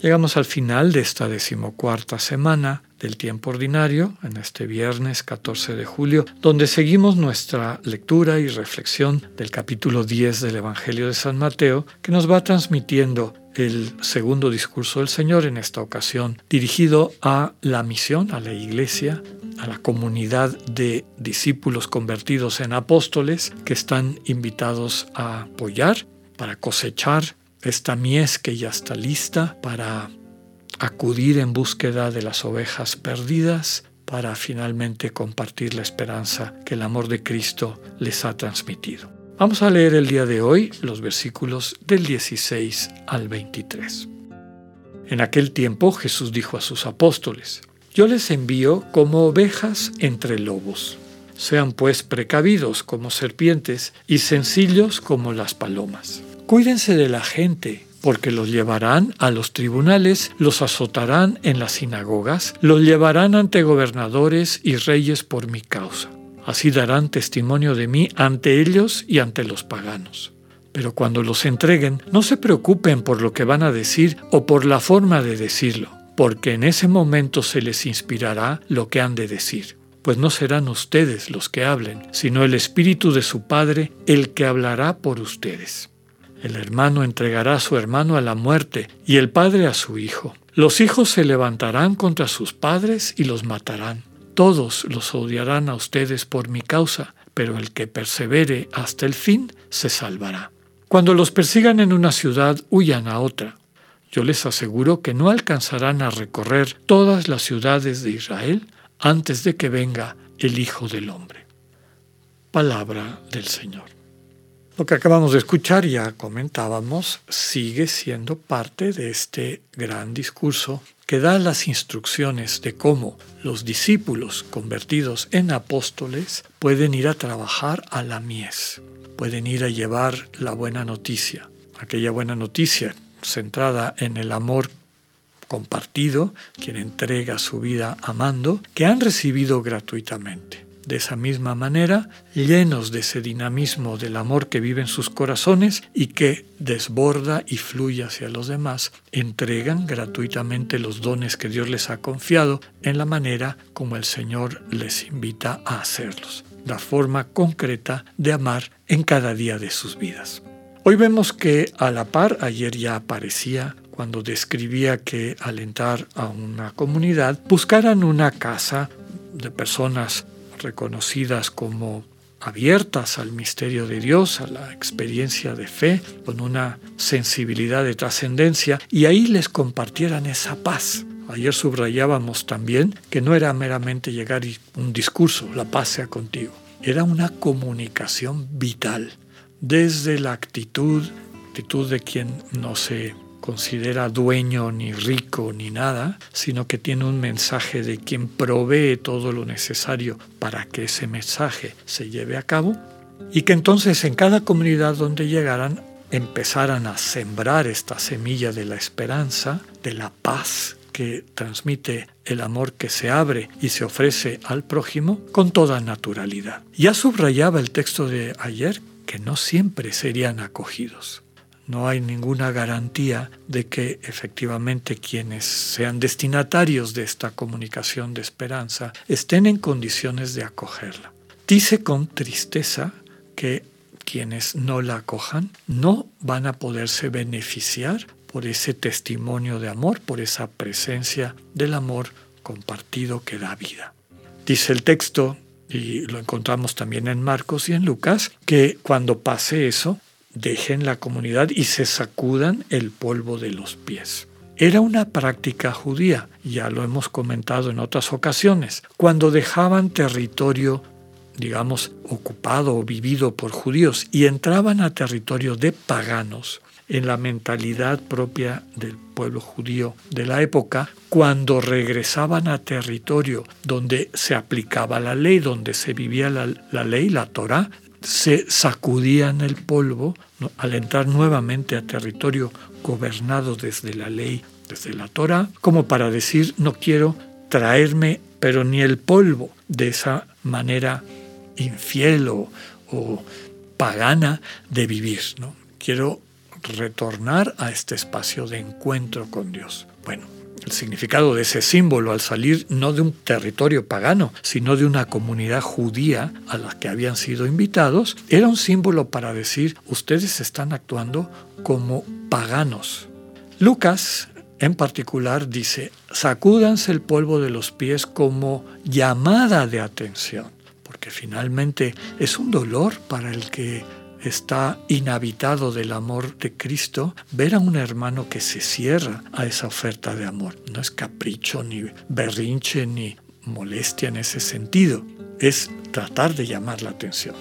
Llegamos al final de esta decimocuarta semana del tiempo ordinario, en este viernes 14 de julio, donde seguimos nuestra lectura y reflexión del capítulo 10 del Evangelio de San Mateo, que nos va transmitiendo el segundo discurso del Señor en esta ocasión, dirigido a la misión, a la iglesia, a la comunidad de discípulos convertidos en apóstoles que están invitados a apoyar para cosechar esta mies que ya está lista para acudir en búsqueda de las ovejas perdidas para finalmente compartir la esperanza que el amor de Cristo les ha transmitido. Vamos a leer el día de hoy los versículos del 16 al 23. En aquel tiempo Jesús dijo a sus apóstoles, Yo les envío como ovejas entre lobos. Sean pues precavidos como serpientes y sencillos como las palomas. Cuídense de la gente porque los llevarán a los tribunales, los azotarán en las sinagogas, los llevarán ante gobernadores y reyes por mi causa. Así darán testimonio de mí ante ellos y ante los paganos. Pero cuando los entreguen, no se preocupen por lo que van a decir o por la forma de decirlo, porque en ese momento se les inspirará lo que han de decir. Pues no serán ustedes los que hablen, sino el Espíritu de su Padre el que hablará por ustedes. El hermano entregará a su hermano a la muerte y el padre a su hijo. Los hijos se levantarán contra sus padres y los matarán. Todos los odiarán a ustedes por mi causa, pero el que persevere hasta el fin se salvará. Cuando los persigan en una ciudad, huyan a otra. Yo les aseguro que no alcanzarán a recorrer todas las ciudades de Israel antes de que venga el Hijo del Hombre. Palabra del Señor. Lo que acabamos de escuchar, ya comentábamos, sigue siendo parte de este gran discurso que da las instrucciones de cómo los discípulos convertidos en apóstoles pueden ir a trabajar a la mies, pueden ir a llevar la buena noticia, aquella buena noticia centrada en el amor compartido, quien entrega su vida amando, que han recibido gratuitamente. De esa misma manera, llenos de ese dinamismo del amor que vive en sus corazones y que desborda y fluye hacia los demás, entregan gratuitamente los dones que Dios les ha confiado en la manera como el Señor les invita a hacerlos, la forma concreta de amar en cada día de sus vidas. Hoy vemos que a la par, ayer ya aparecía cuando describía que al entrar a una comunidad buscaran una casa de personas reconocidas como abiertas al misterio de Dios, a la experiencia de fe, con una sensibilidad de trascendencia, y ahí les compartieran esa paz. Ayer subrayábamos también que no era meramente llegar y un discurso, la paz sea contigo, era una comunicación vital, desde la actitud, actitud de quien no se considera dueño ni rico ni nada, sino que tiene un mensaje de quien provee todo lo necesario para que ese mensaje se lleve a cabo, y que entonces en cada comunidad donde llegaran empezaran a sembrar esta semilla de la esperanza, de la paz que transmite el amor que se abre y se ofrece al prójimo con toda naturalidad. Ya subrayaba el texto de ayer que no siempre serían acogidos no hay ninguna garantía de que efectivamente quienes sean destinatarios de esta comunicación de esperanza estén en condiciones de acogerla. Dice con tristeza que quienes no la acojan no van a poderse beneficiar por ese testimonio de amor, por esa presencia del amor compartido que da vida. Dice el texto, y lo encontramos también en Marcos y en Lucas, que cuando pase eso, dejen la comunidad y se sacudan el polvo de los pies. Era una práctica judía, ya lo hemos comentado en otras ocasiones, cuando dejaban territorio, digamos, ocupado o vivido por judíos y entraban a territorio de paganos. en la mentalidad propia del pueblo judío de la época, cuando regresaban a territorio donde se aplicaba la ley, donde se vivía la, la ley, la Torah, se sacudían el polvo al entrar nuevamente a territorio gobernado desde la ley, desde la Torah, como para decir, no quiero traerme, pero ni el polvo de esa manera infiel o, pagana de vivir. ¿no? Quiero retornar a este espacio de encuentro con Dios. Bueno, el significado de ese símbolo al salir no de un territorio pagano, sino de una comunidad judía a la que habían sido invitados, era un símbolo para decir, ustedes están actuando como paganos. Lucas en particular dice, sacúdanse el polvo de los pies como llamada de atención, porque finalmente es un dolor para el que está inhabitado del amor de Cristo, ver a un hermano que se cierra a esa oferta de amor. No es capricho, ni berrinche, ni molestia en ese sentido. Es tratar de llamar la atención.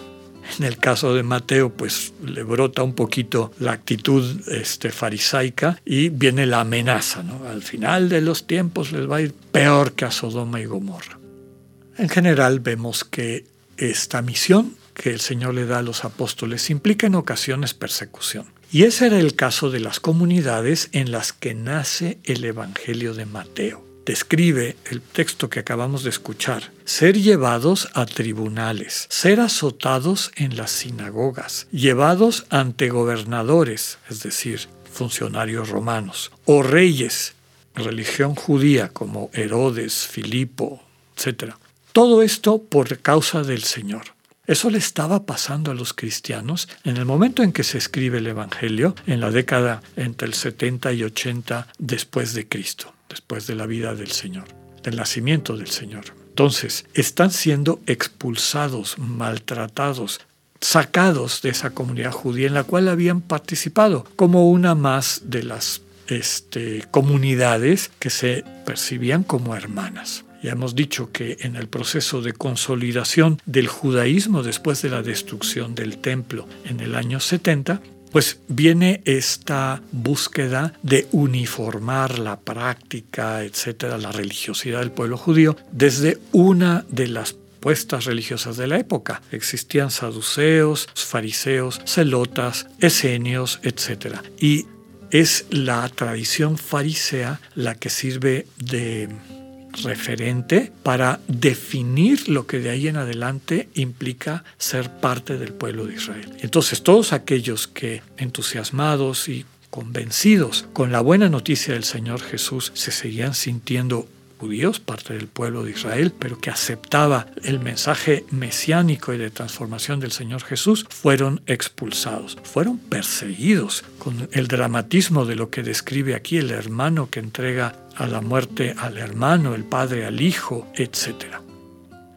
En el caso de Mateo, pues le brota un poquito la actitud este, farisaica y viene la amenaza. Al final de los tiempos les va a ir peor que a Sodoma y Gomorra. En general vemos que esta misión que el Señor le da a los apóstoles implica en ocasiones persecución. Y ese era el caso de las comunidades en las que nace el Evangelio de Mateo. Describe el texto que acabamos de escuchar, ser llevados a tribunales, ser azotados en las sinagogas, llevados ante gobernadores, es decir, funcionarios romanos, o reyes, religión judía como Herodes, Filipo, etc. Todo esto por causa del Señor. Eso le estaba pasando a los cristianos en el momento en que se escribe el Evangelio, en la década entre el 70 y 80 después de Cristo, después de la vida del Señor, del nacimiento del Señor. Entonces, están siendo expulsados, maltratados, sacados de esa comunidad judía en la cual habían participado, como una más de las este, comunidades que se percibían como hermanas. Ya hemos dicho que en el proceso de consolidación del judaísmo después de la destrucción del templo en el año 70, pues viene esta búsqueda de uniformar la práctica, etcétera, la religiosidad del pueblo judío desde una de las puestas religiosas de la época. Existían saduceos, fariseos, celotas, esenios, etcétera. Y es la tradición farisea la que sirve de referente para definir lo que de ahí en adelante implica ser parte del pueblo de Israel. Entonces todos aquellos que entusiasmados y convencidos con la buena noticia del Señor Jesús se seguían sintiendo judíos, parte del pueblo de Israel, pero que aceptaba el mensaje mesiánico y de transformación del Señor Jesús, fueron expulsados, fueron perseguidos con el dramatismo de lo que describe aquí el hermano que entrega a la muerte al hermano, el padre al hijo, etc.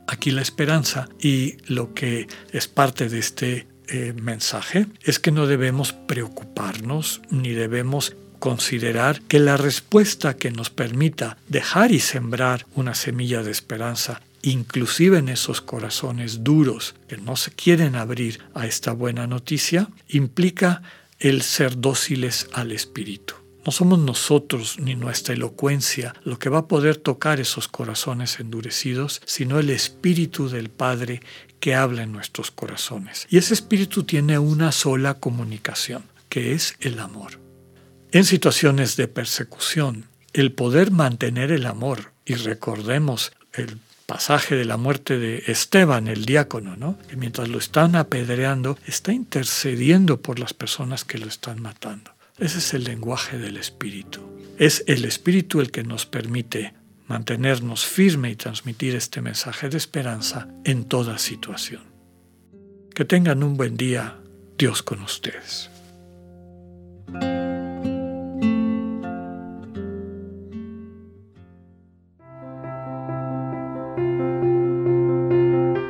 Aquí la esperanza y lo que es parte de este eh, mensaje es que no debemos preocuparnos ni debemos considerar que la respuesta que nos permita dejar y sembrar una semilla de esperanza, inclusive en esos corazones duros que no se quieren abrir a esta buena noticia, implica el ser dóciles al Espíritu. No somos nosotros ni nuestra elocuencia lo que va a poder tocar esos corazones endurecidos, sino el Espíritu del Padre que habla en nuestros corazones. Y ese Espíritu tiene una sola comunicación, que es el amor. En situaciones de persecución, el poder mantener el amor, y recordemos el pasaje de la muerte de Esteban, el diácono, ¿no? que mientras lo están apedreando, está intercediendo por las personas que lo están matando. Ese es el lenguaje del Espíritu. Es el Espíritu el que nos permite mantenernos firme y transmitir este mensaje de esperanza en toda situación. Que tengan un buen día, Dios con ustedes.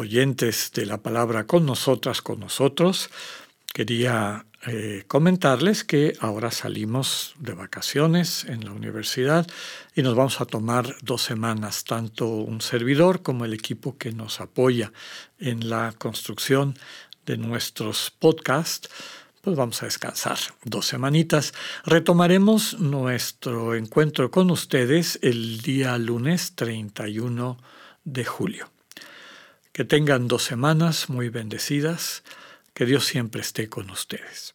oyentes de la palabra con nosotras, con nosotros, quería eh, comentarles que ahora salimos de vacaciones en la universidad y nos vamos a tomar dos semanas, tanto un servidor como el equipo que nos apoya en la construcción de nuestros podcasts pues vamos a descansar dos semanitas. Retomaremos nuestro encuentro con ustedes el día lunes 31 de julio. Que tengan dos semanas muy bendecidas. Que Dios siempre esté con ustedes.